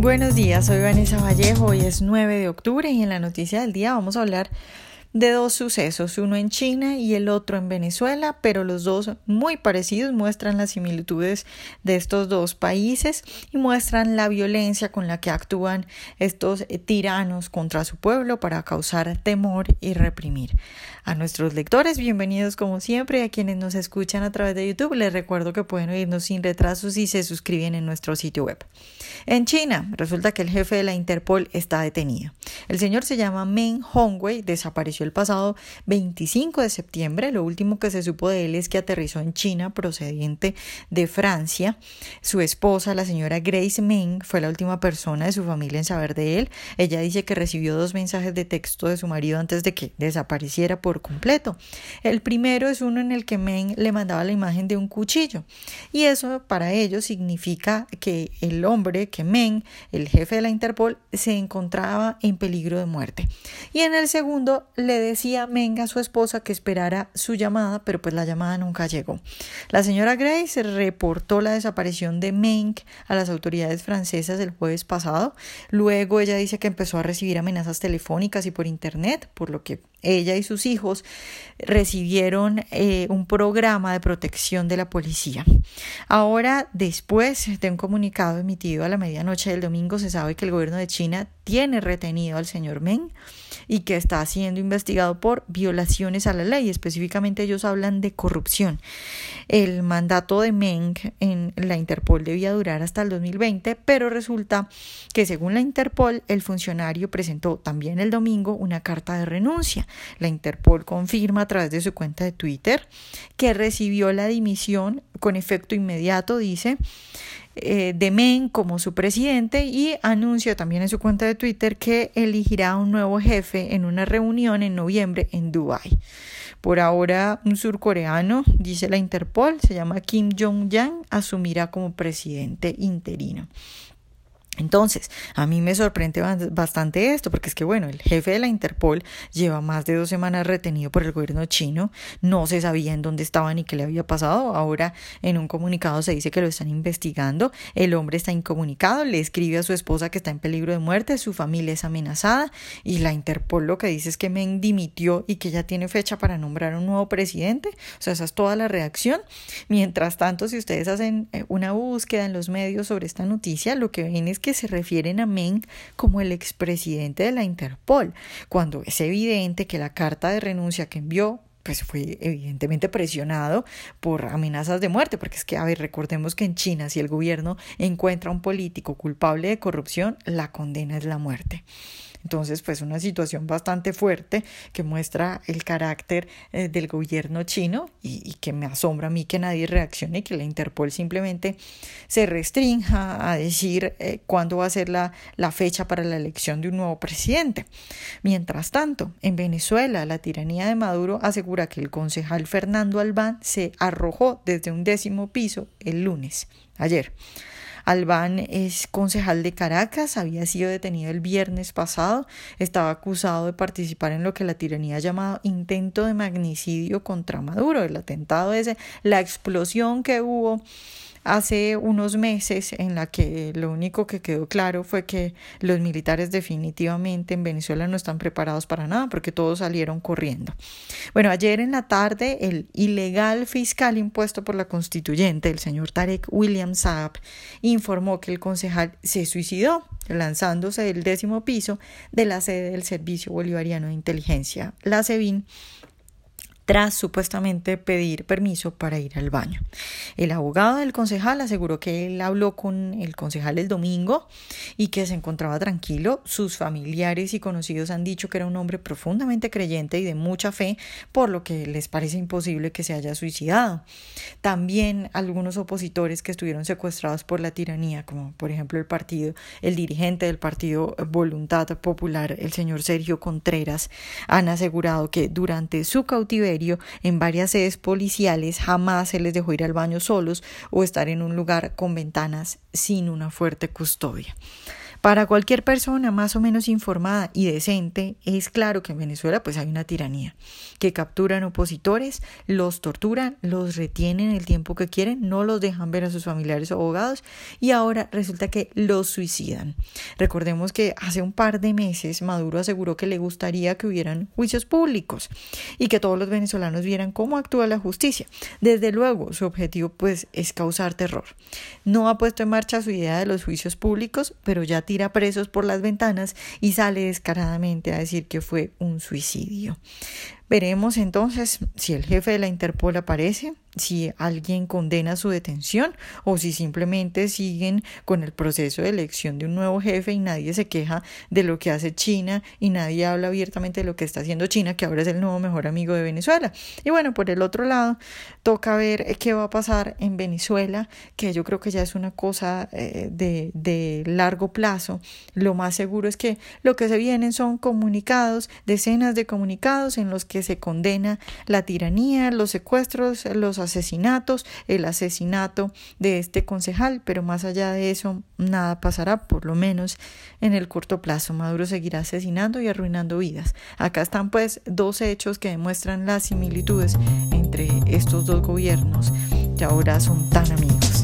Buenos días, soy Vanessa Vallejo, hoy es 9 de octubre y en la noticia del día vamos a hablar de dos sucesos, uno en China y el otro en Venezuela, pero los dos muy parecidos muestran las similitudes de estos dos países y muestran la violencia con la que actúan estos tiranos contra su pueblo para causar temor y reprimir. A nuestros lectores, bienvenidos como siempre, a quienes nos escuchan a través de YouTube, les recuerdo que pueden oírnos sin retrasos si se suscriben en nuestro sitio web. En China, resulta que el jefe de la Interpol está detenido. El señor se llama Meng Hongwei, desapareció el pasado 25 de septiembre. Lo último que se supo de él es que aterrizó en China procedente de Francia. Su esposa, la señora Grace Meng, fue la última persona de su familia en saber de él. Ella dice que recibió dos mensajes de texto de su marido antes de que desapareciera por completo. El primero es uno en el que Meng le mandaba la imagen de un cuchillo. Y eso para ellos significa que el hombre, que Meng, el jefe de la Interpol, se encontraba en peligro de muerte. Y en el segundo le decía Meng a su esposa que esperara su llamada, pero pues la llamada nunca llegó. La señora Grace reportó la desaparición de Meng a las autoridades francesas el jueves pasado. Luego ella dice que empezó a recibir amenazas telefónicas y por internet, por lo que ella y sus hijos recibieron eh, un programa de protección de la policía. Ahora, después de un comunicado emitido a la medianoche del domingo, se sabe que el gobierno de China tiene retenido al señor Meng y que está siendo investigado por violaciones a la ley. Específicamente ellos hablan de corrupción. El mandato de Meng en la Interpol debía durar hasta el 2020, pero resulta que según la Interpol, el funcionario presentó también el domingo una carta de renuncia. La Interpol confirma a través de su cuenta de Twitter que recibió la dimisión con efecto inmediato, dice, eh, de Men como su presidente y anuncia también en su cuenta de Twitter que elegirá un nuevo jefe en una reunión en noviembre en Dubái. Por ahora, un surcoreano, dice la Interpol, se llama Kim Jong-yang, asumirá como presidente interino. Entonces, a mí me sorprende bastante esto, porque es que, bueno, el jefe de la Interpol lleva más de dos semanas retenido por el gobierno chino, no se sabía en dónde estaba ni qué le había pasado, ahora en un comunicado se dice que lo están investigando, el hombre está incomunicado, le escribe a su esposa que está en peligro de muerte, su familia es amenazada y la Interpol lo que dice es que Meng dimitió y que ya tiene fecha para nombrar un nuevo presidente, o sea, esa es toda la reacción. Mientras tanto, si ustedes hacen eh, una búsqueda en los medios sobre esta noticia, lo que ven es que se refieren a Meng como el expresidente de la Interpol, cuando es evidente que la carta de renuncia que envió pues fue evidentemente presionado por amenazas de muerte, porque es que, a ver, recordemos que en China si el gobierno encuentra a un político culpable de corrupción, la condena es la muerte. Entonces, pues una situación bastante fuerte que muestra el carácter eh, del gobierno chino y, que me asombra a mí que nadie reaccione y que la Interpol simplemente se restrinja a decir eh, cuándo va a ser la, la fecha para la elección de un nuevo presidente. Mientras tanto, en Venezuela, la tiranía de Maduro asegura que el concejal Fernando Albán se arrojó desde un décimo piso el lunes, ayer. Albán es concejal de Caracas, había sido detenido el viernes pasado, estaba acusado de participar en lo que la tiranía ha llamado intento de magnicidio contra Maduro. El atentado ese, la explosión que hubo hace unos meses en la que lo único que quedó claro fue que los militares definitivamente en Venezuela no están preparados para nada porque todos salieron corriendo. Bueno, ayer en la tarde el ilegal fiscal impuesto por la constituyente, el señor Tarek William Saab, informó que el concejal se suicidó lanzándose del décimo piso de la sede del Servicio Bolivariano de Inteligencia, la SEBIN, tras supuestamente pedir permiso para ir al baño. El abogado del concejal aseguró que él habló con el concejal el domingo y que se encontraba tranquilo. Sus familiares y conocidos han dicho que era un hombre profundamente creyente y de mucha fe, por lo que les parece imposible que se haya suicidado. También algunos opositores que estuvieron secuestrados por la tiranía, como por ejemplo el partido, el dirigente del partido Voluntad Popular, el señor Sergio Contreras, han asegurado que durante su cautiverio en varias sedes policiales jamás se les dejó ir al baño solos o estar en un lugar con ventanas sin una fuerte custodia. Para cualquier persona más o menos informada y decente, es claro que en Venezuela pues hay una tiranía, que capturan opositores, los torturan, los retienen el tiempo que quieren, no los dejan ver a sus familiares o abogados y ahora resulta que los suicidan. Recordemos que hace un par de meses Maduro aseguró que le gustaría que hubieran juicios públicos y que todos los venezolanos vieran cómo actúa la justicia. Desde luego, su objetivo pues es causar terror. No ha puesto en marcha su idea de los juicios públicos, pero ya tira presos por las ventanas y sale descaradamente a decir que fue un suicidio. Veremos entonces si el jefe de la Interpol aparece, si alguien condena su detención o si simplemente siguen con el proceso de elección de un nuevo jefe y nadie se queja de lo que hace China y nadie habla abiertamente de lo que está haciendo China, que ahora es el nuevo mejor amigo de Venezuela. Y bueno, por el otro lado, toca ver qué va a pasar en Venezuela, que yo creo que ya es una cosa eh, de, de largo plazo. Lo más seguro es que lo que se vienen son comunicados, decenas de comunicados en los se condena la tiranía, los secuestros, los asesinatos, el asesinato de este concejal, pero más allá de eso nada pasará, por lo menos en el corto plazo. Maduro seguirá asesinando y arruinando vidas. Acá están pues dos hechos que demuestran las similitudes entre estos dos gobiernos que ahora son tan amigos.